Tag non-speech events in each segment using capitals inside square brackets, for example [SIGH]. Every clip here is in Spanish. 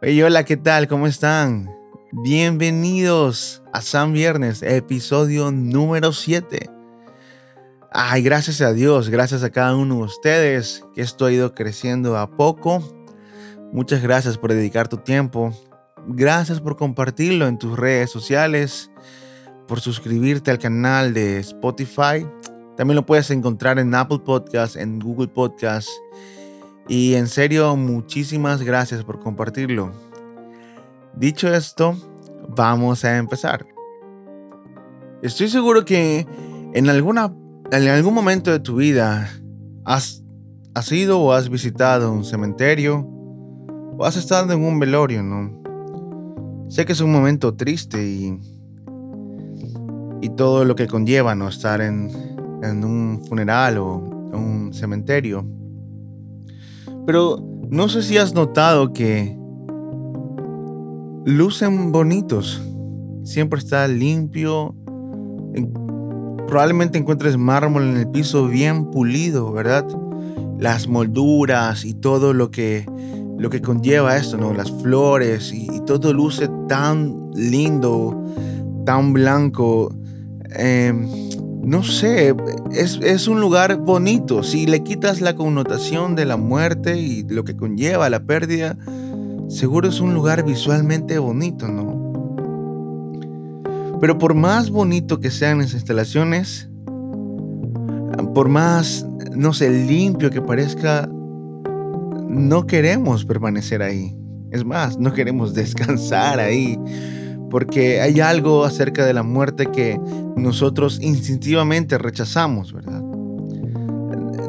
Hey, hola, ¿qué tal? ¿Cómo están? Bienvenidos a San Viernes, episodio número 7. Ay, gracias a Dios, gracias a cada uno de ustedes que esto ha ido creciendo a poco. Muchas gracias por dedicar tu tiempo. Gracias por compartirlo en tus redes sociales, por suscribirte al canal de Spotify. También lo puedes encontrar en Apple Podcasts, en Google Podcasts y en serio, muchísimas gracias por compartirlo. Dicho esto, vamos a empezar. Estoy seguro que en, alguna, en algún momento de tu vida has, has ido o has visitado un cementerio o has estado en un velorio, ¿no? Sé que es un momento triste y, y todo lo que conlleva, ¿no? Estar en, en un funeral o un cementerio. Pero no sé si has notado que lucen bonitos. Siempre está limpio. Probablemente encuentres mármol en el piso bien pulido, ¿verdad? Las molduras y todo lo que, lo que conlleva esto, ¿no? Las flores y, todo luce tan lindo, tan blanco. Em, no sé, es, un lugar bonito. Si le quitas la connotación de la muerte y lo que conlleva la pérdida, seguro es un lugar visualmente bonito, ¿no? Pero por más bonito que sean las instalaciones, por más, no sé, limpio que parezca, no queremos permanecer ahí. Es más, no queremos [LAUGHS] descansar ahí porque hay algo acerca de la muerte que nosotros instintivamente rechazamos, ¿verdad?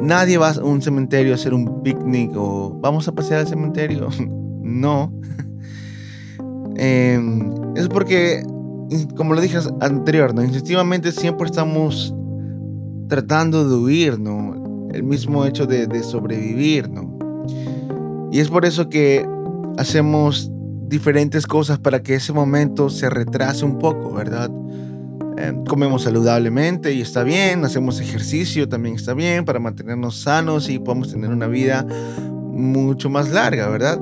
Nadie va a un cementerio a hacer un picnic o vamos a pasear al cementerio. [LAUGHS] no. [LAUGHS] Em, es porque, como lo dije anterior, ¿no? instintivamente siempre estamos tratando de huir, ¿no? El mismo hecho de, de sobrevivir, ¿no? Y es por eso que hacemos diferentes cosas para que ese momento se retrase un poco, ¿verdad? Em, comemos saludablemente y está bien, hacemos ejercicio también está bien para mantenernos sanos y podamos tener una vida mucho más larga, ¿verdad?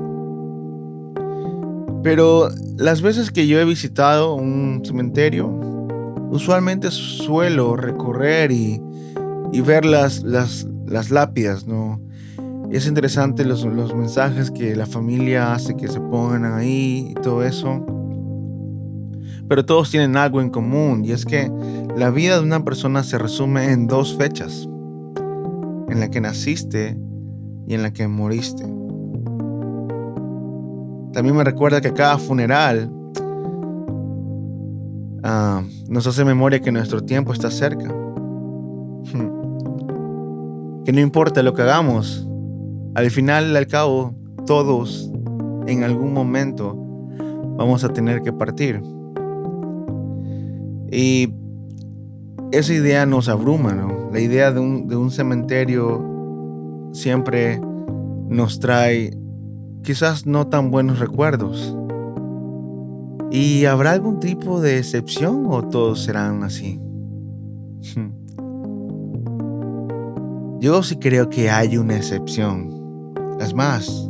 Pero las veces que yo he visitado un cementerio, usualmente suelo recorrer y, y ver las, las, las lápidas, ¿no? Es interesante los, los, mensajes que la familia hace que se pongan ahí y todo eso. Pero todos tienen algo en común y es que la vida de una persona se resume en dos fechas. En la que naciste y en la que moriste. También me recuerda que cada funeral ah, nos hace memoria que nuestro tiempo está cerca. [LAUGHS] Que no importa lo que hagamos, al final, al cabo, todos en algún momento vamos a tener que partir. Y esa idea nos abruma, ¿no? La idea de un, de un cementerio siempre nos trae quizás no tan buenos recuerdos. ¿Y habrá algún tipo de excepción o todos serán así? [LAUGHS] Yo sí creo que hay una excepción. Es más,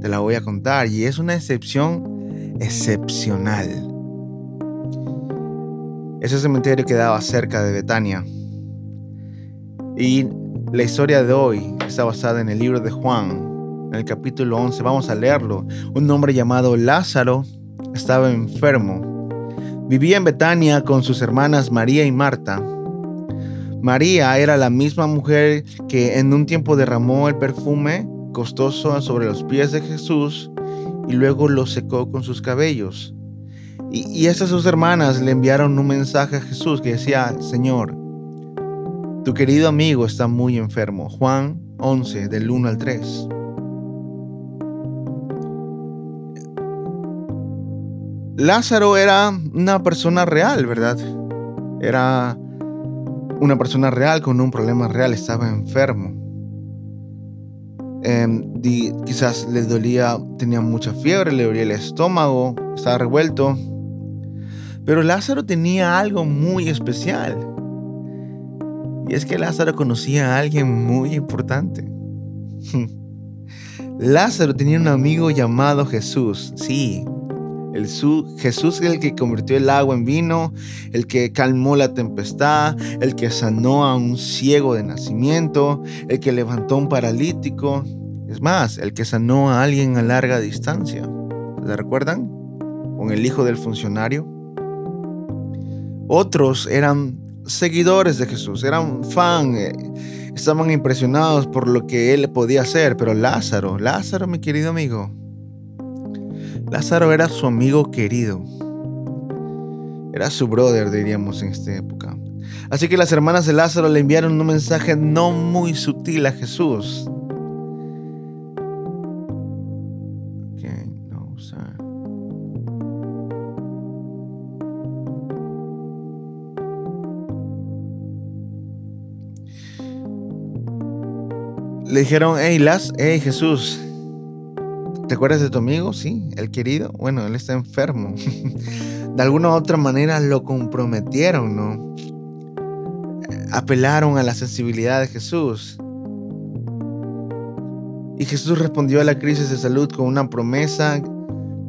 te la voy a contar y es una excepción excepcional. Ese cementerio quedaba cerca de Betania. Y la historia de hoy está basada en el libro de Juan, en el capítulo 11. Vamos a leerlo. Un hombre llamado Lázaro estaba enfermo. Vivía en Betania con sus hermanas María y Marta. María era la misma mujer que en un tiempo derramó el perfume costoso sobre los pies de Jesús y luego lo secó con sus cabellos. Y, y estas sus hermanas le enviaron un mensaje a Jesús que decía, Señor, tu querido amigo está muy enfermo. Juan 11, del 1 al 3. Lázaro era una persona real, ¿verdad? Era una persona real con un problema real, estaba enfermo. Em, quizás le dolía, tenía mucha fiebre, le dolía el estómago, estaba revuelto. Pero Lázaro tenía algo muy especial. Y es que Lázaro conocía a alguien muy importante. [LAUGHS] Lázaro tenía un amigo llamado Jesús. Sí, el Jesús es el que convirtió el agua en vino, el que calmó la tempestad, el que sanó a un ciego de nacimiento, el que levantó a un paralítico. Es más, el que sanó a alguien a larga distancia. ¿Se recuerdan? Con el hijo del funcionario. Otros eran seguidores de Jesús, eran fan, eh, estaban impresionados por lo que él podía hacer, pero Lázaro, Lázaro, mi querido amigo, Lázaro era su amigo querido. Era su brother, diríamos en esta época. Así que las hermanas de Lázaro le enviaron un mensaje no muy sutil a Jesús. Le dijeron, hey, Las, hey Jesús, ¿Te acuerdas de tu amigo? Sí, el querido. Bueno, él está enfermo. [LAUGHS] de alguna u otra manera lo comprometieron, ¿no? Apelaron a la sensibilidad de Jesús. Y Jesús respondió a la crisis de salud con una promesa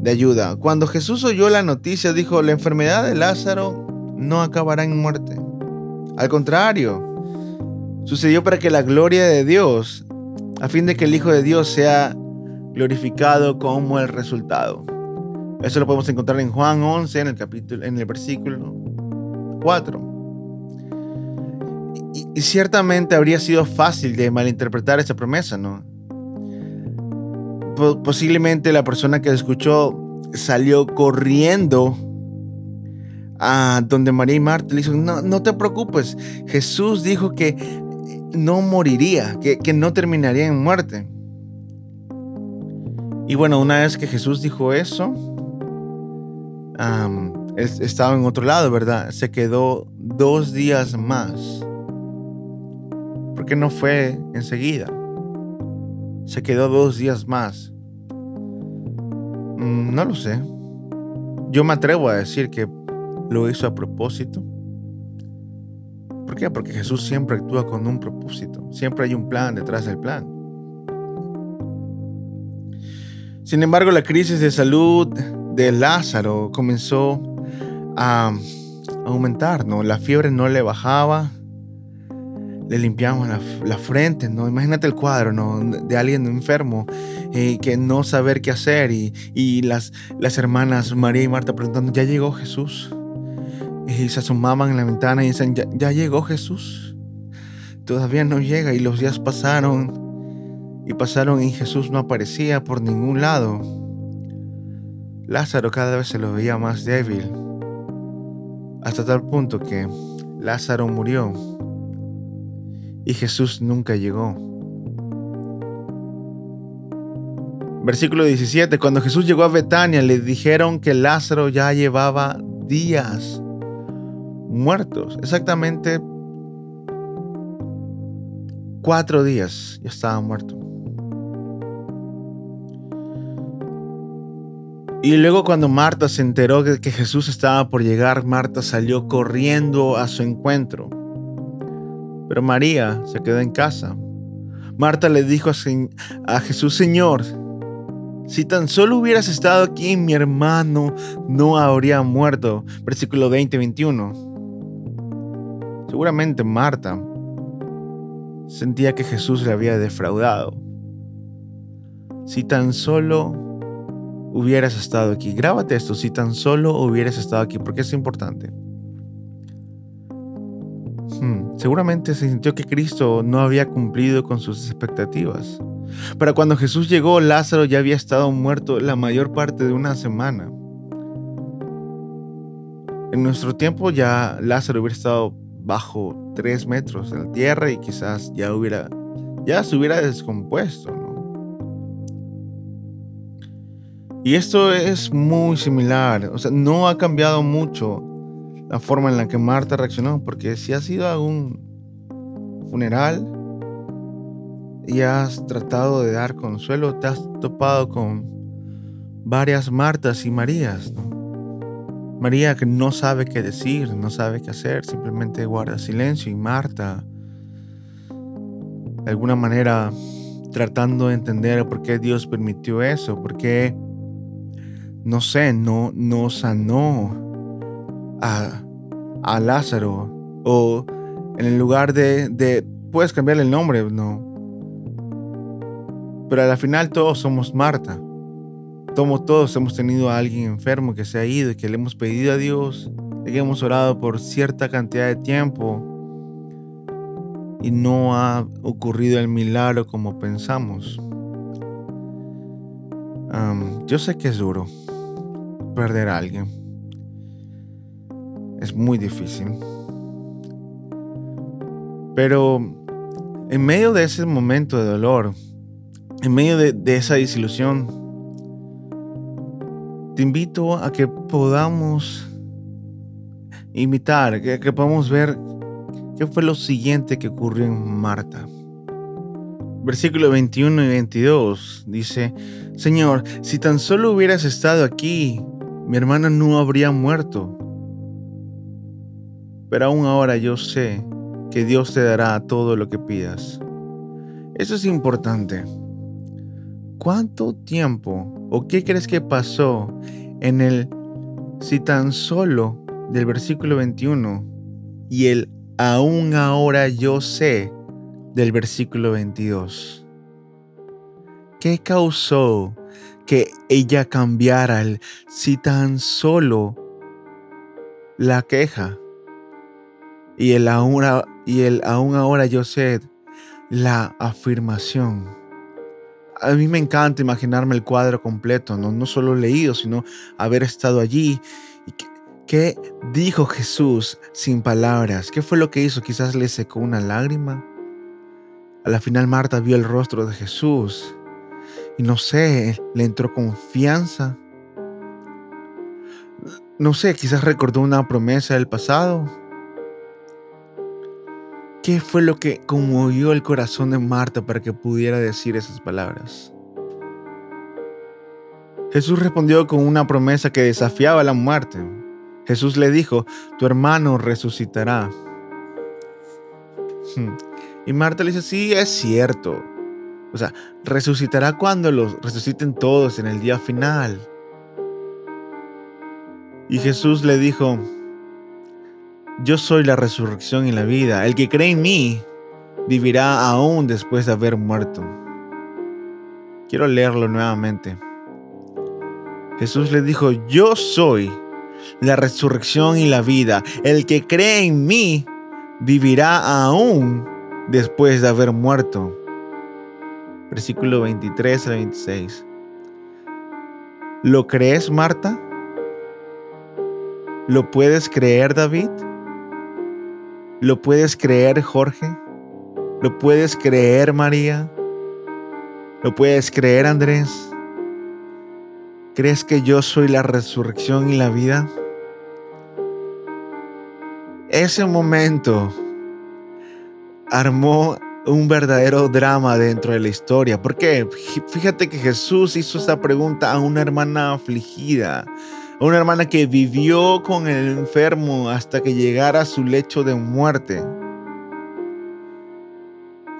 de ayuda. Cuando Jesús oyó la noticia, dijo, la enfermedad de Lázaro no acabará en muerte. Al contrario, sucedió para que la gloria de Dios, a fin de que el Hijo de Dios sea glorificado como el resultado. Eso lo podemos encontrar en Juan 11, en el capítulo, en el versículo 4. Y, ciertamente habría sido fácil de malinterpretar esa promesa, ¿no? posiblemente la persona que escuchó salió corriendo a donde María y Marta le dijo, no, no te preocupes, Jesús dijo que no moriría, que, que no terminaría en muerte. Y bueno, una vez que Jesús dijo eso, estaba en otro lado, ¿verdad? Se quedó dos días más. Porque no fue enseguida. Se quedó dos días más. Mm, no lo sé. Yo me atrevo a decir que lo hizo a propósito. ¿Por qué? Porque Jesús siempre actúa con un propósito. Siempre hay un plan detrás del plan. Sin embargo, la crisis de salud de Lázaro comenzó a aumentar, ¿no? La fiebre no le bajaba, le limpiamos la, frente, ¿no? Imagínate el cuadro, ¿no? De alguien enfermo eh, que no saber qué hacer y, las, las hermanas María y Marta preguntando, ¿ya llegó Jesús? Y se asomaban en la ventana y dicen, ¿ya llegó Jesús? Todavía no llega y los días pasaron y pasaron y Jesús no aparecía por ningún lado. Lázaro cada vez se lo veía más débil, hasta tal punto que Lázaro murió y Jesús nunca llegó. Versículo 17, cuando Jesús llegó a Betania le dijeron que Lázaro ya llevaba días muertos, exactamente cuatro días ya estaba muerto. Y luego cuando Marta se enteró de que Jesús estaba por llegar, Marta salió corriendo a su encuentro. Pero María se quedó en casa. Marta le dijo a, Jesús, Señor, si tan solo hubieras estado aquí, mi hermano no habría muerto. Versículo 20-21. Seguramente Marta sentía que Jesús le había defraudado. Si tan solo hubieras estado aquí. Grábate esto, si tan solo hubieras estado aquí, porque es importante. Hmm, seguramente se sintió que Cristo no había cumplido con sus expectativas. Pero cuando Jesús llegó, Lázaro ya había estado muerto la mayor parte de una semana. En nuestro tiempo ya Lázaro hubiera estado bajo tres metros en la tierra y quizás ya hubiera, ya se hubiera descompuesto. Y esto es muy similar, o sea, no ha cambiado mucho la forma en la que Marta reaccionó, porque si has ido a un funeral y has tratado de dar consuelo, te has topado con varias Martas y Marías. María que no sabe qué decir, no sabe qué hacer, simplemente guarda silencio y Marta de alguna manera tratando de entender por qué Dios permitió eso, por qué, no sé, no, no sanó a, a Lázaro o en el lugar de, de, puedes cambiarle el nombre, no. Pero al final todos somos Marta. Todos, todos hemos tenido a alguien enfermo que se ha ido y que le hemos pedido a Dios, que hemos orado por cierta cantidad de tiempo y no ha ocurrido el milagro como pensamos. yo sé que es duro perder a alguien. Es muy difícil. Pero en medio de ese momento de dolor, en medio de, esa desilusión, te invito a que podamos imitar, que, que podamos ver qué fue lo siguiente que ocurrió en Marta. Versículo 21 y 22 dice, Señor, si tan solo hubieras estado aquí, mi hermana no habría muerto. Pero aún ahora yo sé que Dios te dará todo lo que pidas. Eso es importante. ¿Cuánto tiempo o qué crees que pasó en el si tan solo del versículo 21 y el aún ahora yo sé del versículo 22? ¿Qué causó ella cambiara el si tan solo la queja y el aún, y el aún ahora yo sé la afirmación. A mí me encanta imaginarme el cuadro completo, no, no solo leído, sino haber estado allí. ¿Qué dijo Jesús sin palabras? ¿Qué fue lo que hizo? Quizás le secó una lágrima. A la final Marta vio el rostro de Jesús y no sé, le entró confianza. No sé, quizás recordó una promesa del pasado ¿Qué fue lo que conmovió el corazón de Marta para que pudiera decir esas palabras? Jesús respondió con una promesa que desafiaba la muerte. Jesús le dijo, tu hermano resucitará. Hmm. Y Marta le dice, sí, es cierto. O sea, resucitará cuando los resuciten todos en el día final. Y Jesús le dijo, yo soy la resurrección y la vida. El que cree en mí vivirá aún después de haber muerto. Quiero leerlo nuevamente. Jesús le dijo, yo soy la resurrección y la vida. El que cree en mí vivirá aún después de haber muerto. Versículo 23 al 26. ¿Lo crees, Marta? ¿Lo puedes creer, David? ¿Lo puedes creer, Jorge? ¿Lo puedes creer, María? ¿Lo puedes creer, Andrés? ¿Crees que yo soy la resurrección y la vida? Ese momento armó un verdadero drama dentro de la historia. ¿Por qué? Fíjate que Jesús hizo esa pregunta a una hermana afligida, una hermana que vivió con el enfermo hasta que llegara a su lecho de muerte.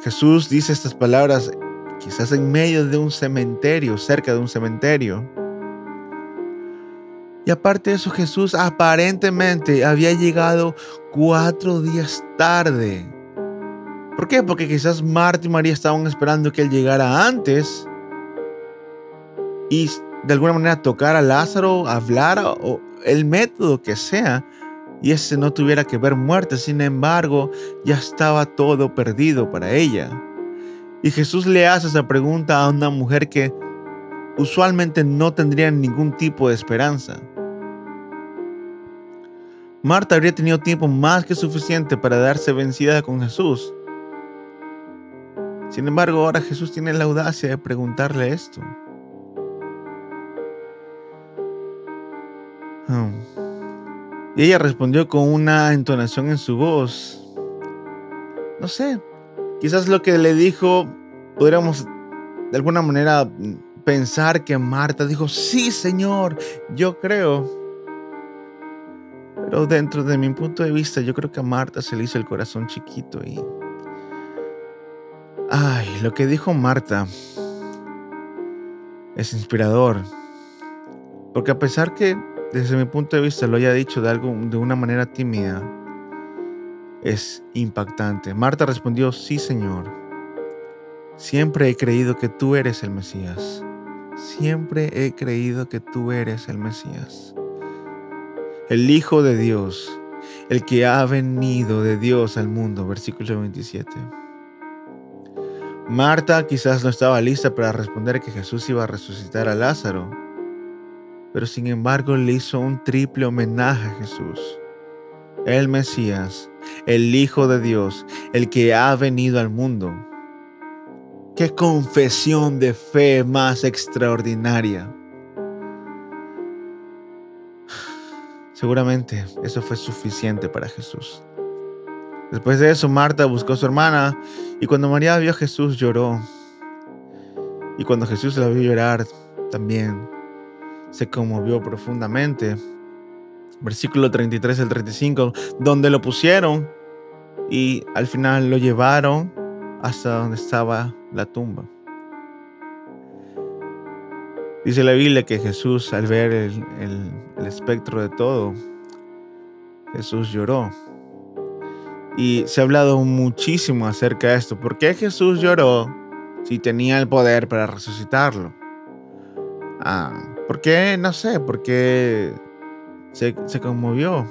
Jesús dice estas palabras quizás en medio de un cementerio, cerca de un cementerio. Y aparte de eso, Jesús aparentemente había llegado cuatro días tarde. ¿Por qué? Porque quizás Marta y María estaban esperando que Él llegara antes. Y de alguna manera tocar a Lázaro, hablar o el método que sea, y ese no tuviera que ver muerte. Sin embargo, ya estaba todo perdido para ella. Y Jesús le hace esa pregunta a una mujer que usualmente no tendría ningún tipo de esperanza. Marta habría tenido tiempo más que suficiente para darse vencida con Jesús. Sin embargo, ahora Jesús tiene la audacia de preguntarle esto. Hmm. Y ella respondió con una entonación en su voz. No sé, quizás lo que le dijo, podríamos de alguna manera pensar que Marta dijo, sí Señor, yo creo. Pero dentro de mi punto de vista, yo creo que a Marta se le hizo el corazón chiquito y Ay, lo que dijo Marta es inspirador. Porque a pesar que desde mi punto de vista lo haya dicho de algo de una manera tímida, es impactante. Marta respondió, "Sí, Señor. Siempre he creído que tú eres el Mesías. Siempre he creído que tú eres el Mesías. El Hijo de Dios, el que ha venido de Dios al mundo." Versículo 27. Marta quizás no estaba lista para responder que Jesús iba a resucitar a Lázaro, pero sin embargo le hizo un triple homenaje a Jesús. El Mesías, el Hijo de Dios, el que ha venido al mundo. Qué confesión de fe más extraordinaria. [SIGHS] Seguramente eso fue suficiente para Jesús. Después de eso, Marta buscó a su hermana y cuando María vio a Jesús lloró. Y cuando Jesús la vio llorar, también se conmovió profundamente. Versículo 33 al 35, donde lo pusieron y al final lo llevaron hasta donde estaba la tumba. Dice la Biblia que Jesús, al ver el, el espectro de todo, Jesús lloró. Y se ha hablado muchísimo acerca de esto. ¿Por qué Jesús lloró si tenía el poder para resucitarlo? Ah, ¿Por qué? No sé, ¿por qué se, conmovió?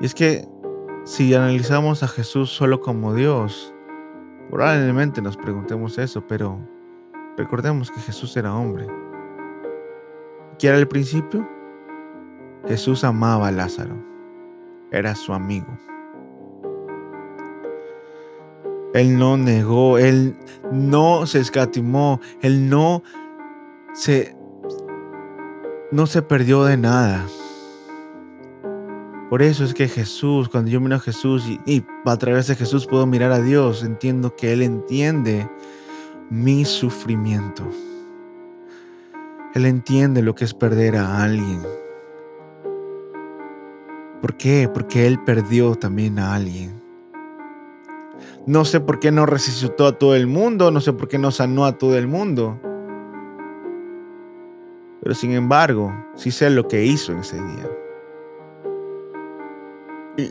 Y es que si analizamos a Jesús solo como Dios, probablemente nos preguntemos eso, pero recordemos que Jesús era hombre. ¿Qué era el principio? Jesús amaba a Lázaro era su amigo. Él no negó, él no se escatimó, él no se no se perdió de nada. Por eso es que Jesús, cuando yo miro a Jesús y, y, a través de Jesús puedo mirar a Dios, entiendo que Él entiende mi sufrimiento. Él entiende lo que es perder a alguien. ¿Por qué? Porque Él perdió también a alguien. No sé por qué no resucitó a todo el mundo, no sé por qué no sanó a todo el mundo. Pero sin embargo, sí sé lo que hizo en ese día.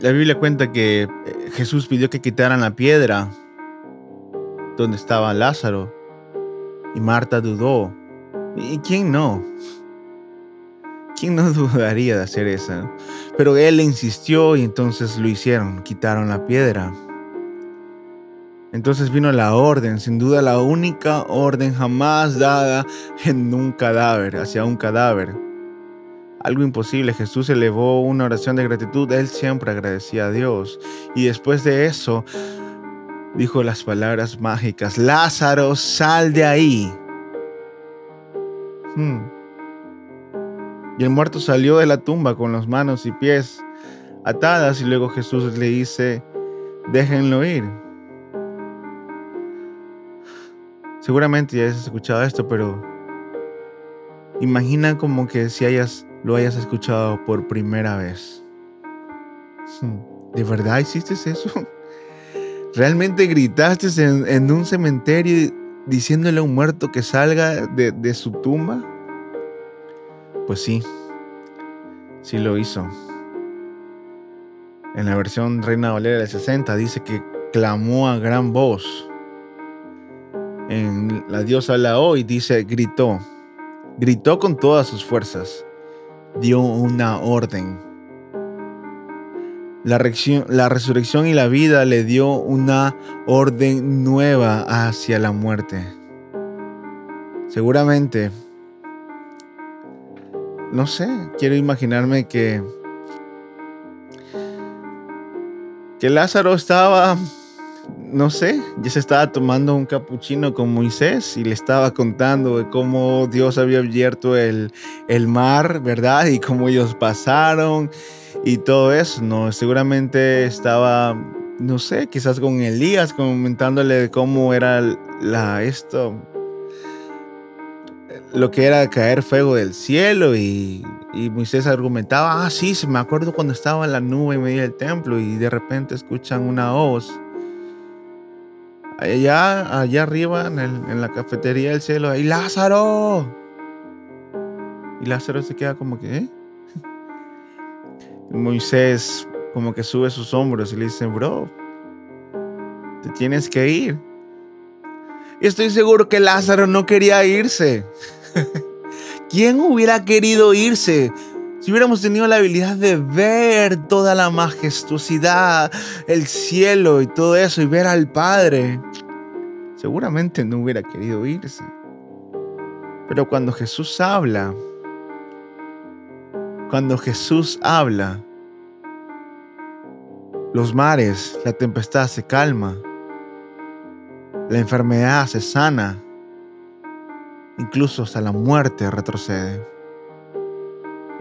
La Biblia cuenta que eh, Jesús pidió que quitaran la piedra donde estaba Lázaro y Marta dudó. ¿Y quién no? ¿Quién no [LAUGHS] dudaría de hacer eso? Pero él insistió y entonces lo hicieron, quitaron la piedra. Entonces vino la orden, sin duda la única orden jamás dada [LAUGHS] en un cadáver, hacia un cadáver. Algo imposible, Jesús elevó una oración de gratitud, él siempre agradecía a Dios. Y después de eso, dijo las palabras mágicas, Lázaro, sal de ahí. Hmm. Y el muerto salió de la tumba con las manos y pies atadas y luego Jesús le dice, déjenlo ir. Seguramente ya has escuchado esto, pero imagina como que si hayas, lo hayas escuchado por primera vez. ¿De verdad hiciste eso? [LAUGHS] ¿Realmente gritaste en, un cementerio diciéndole a un muerto que salga de, de su tumba? Pues sí, sí lo hizo. En la versión Reina Valera del 60 dice que clamó a gran voz. En la diosa la hoy dice gritó. Gritó con todas sus fuerzas. Dio una orden. La resurrección y la vida le dio una orden nueva hacia la muerte. Seguramente no sé, quiero imaginarme que que Lázaro estaba, no sé, ya se estaba tomando un capuchino con Moisés y le estaba contando de cómo Dios había abierto el, el mar, ¿verdad? Y cómo ellos pasaron y todo eso, ¿no? Seguramente estaba, no sé, quizás con Elías comentándole de cómo era la, esto, lo que era caer fuego del cielo y, Moisés argumentaba, ah, sí, me acuerdo cuando estaba en la nube en medio del templo y de repente escuchan una voz allá, allá arriba en, la cafetería del cielo, ¡ay Lázaro! Y Lázaro se queda como que, ¿eh? [LAUGHS] Moisés como que sube sus hombros y le dice, bro, te tienes que ir. Y estoy seguro que Lázaro no quería irse. [LAUGHS] ¿Quién hubiera querido irse? Si hubiéramos tenido la habilidad de ver toda la majestuosidad, el cielo y todo eso y ver al Padre, seguramente no hubiera querido irse. Pero cuando Jesús habla, cuando Jesús habla, los mares, la tempestad se calma, la enfermedad se sana, incluso hasta la muerte retrocede.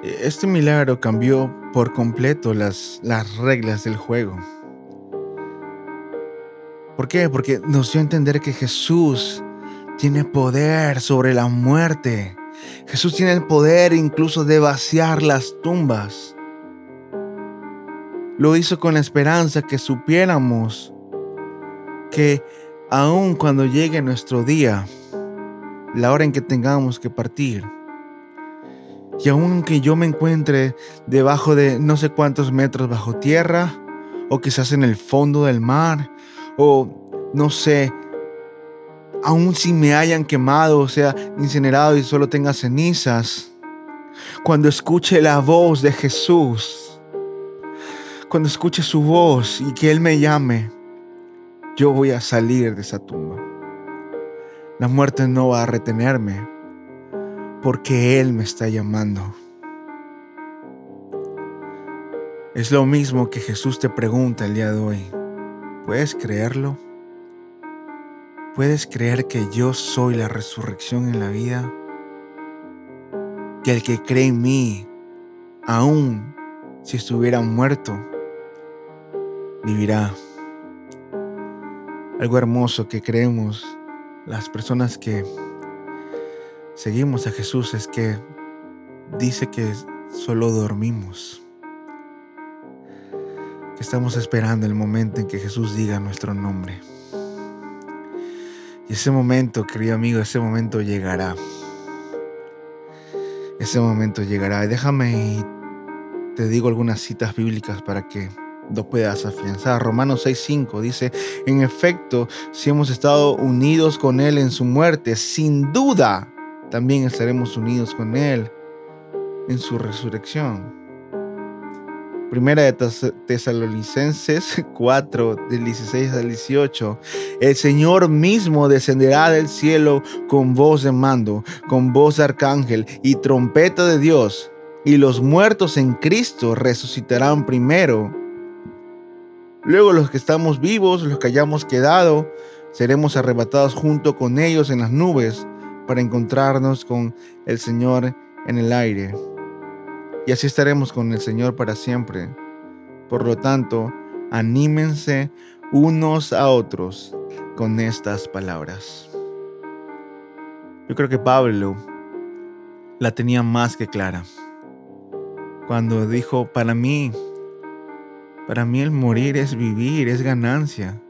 Este milagro cambió por completo las, las reglas del juego. ¿Por qué? Porque nos dio a entender que Jesús tiene poder sobre la muerte. Jesús tiene el poder incluso de vaciar las tumbas. Lo hizo con la esperanza que supiéramos que aun cuando llegue nuestro día, la hora en que tengamos que partir, y aunque yo me encuentre debajo de no sé cuántos metros bajo tierra, o quizás en el fondo del mar, o no sé, aun si me hayan quemado, o sea, incinerado y solo tenga cenizas, cuando escuche la voz de Jesús, cuando escuche su voz y que Él me llame, yo voy a salir de esa tumba. La muerte no va a retenerme porque Él me está llamando. Es lo mismo que Jesús te pregunta el día de hoy. ¿Puedes creerlo? ¿Puedes creer que yo soy la resurrección en la vida? Que el que cree en mí, aun si estuviera muerto, vivirá. Algo hermoso que creemos las personas que seguimos a Jesús es que dice que solo dormimos. Que estamos esperando el momento en que Jesús diga nuestro nombre. Y ese momento, querido amigo, ese momento llegará. Ese momento llegará. Déjame y te digo algunas citas bíblicas para que lo puedas afianzar. Romanos 6:5 dice, en efecto, si hemos estado unidos con Él en su muerte, sin duda también estaremos unidos con Él en su resurrección. Primera de Tesalonicenses [LAUGHS] 4, del 16 al 18. El Señor mismo descenderá del cielo con voz de mando, con voz de arcángel y trompeta de Dios. Y los muertos en Cristo resucitarán primero. Luego los que estamos vivos, los que hayamos quedado, seremos arrebatados junto con ellos en las nubes para encontrarnos con el Señor en el aire y así estaremos con el Señor para siempre. Por lo tanto, anímense unos a otros con estas palabras. Yo creo que Pablo la tenía más que clara. Cuando dijo, para mí, para mí el morir es vivir, es ganancia,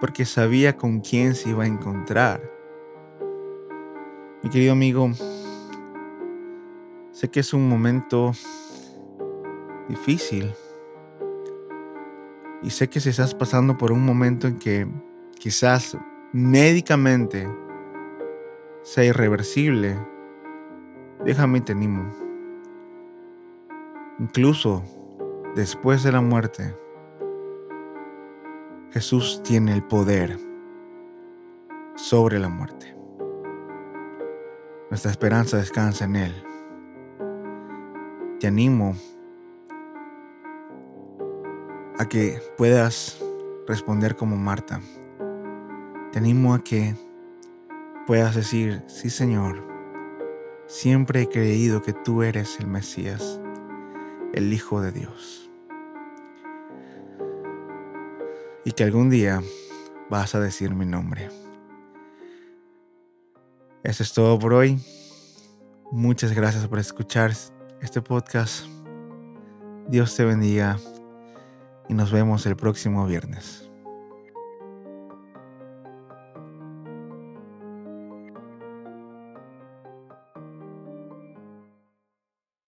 porque sabía con quién se iba a encontrar. Mi querido amigo, Sé que es un momento difícil. Y sé que si estás pasando por un momento en que quizás médicamente sea irreversible, déjame te animo. Incluso después de la muerte, Jesús tiene el poder sobre la muerte. Nuestra esperanza descansa en Él te animo a que puedas responder como Marta. Te animo a que puedas decir, sí Señor, siempre he creído que tú eres el Mesías, el Hijo de Dios. Y que algún día vas a decir mi nombre. Eso es todo por hoy. Muchas gracias por escuchar este podcast. Dios te bendiga y nos vemos el próximo viernes.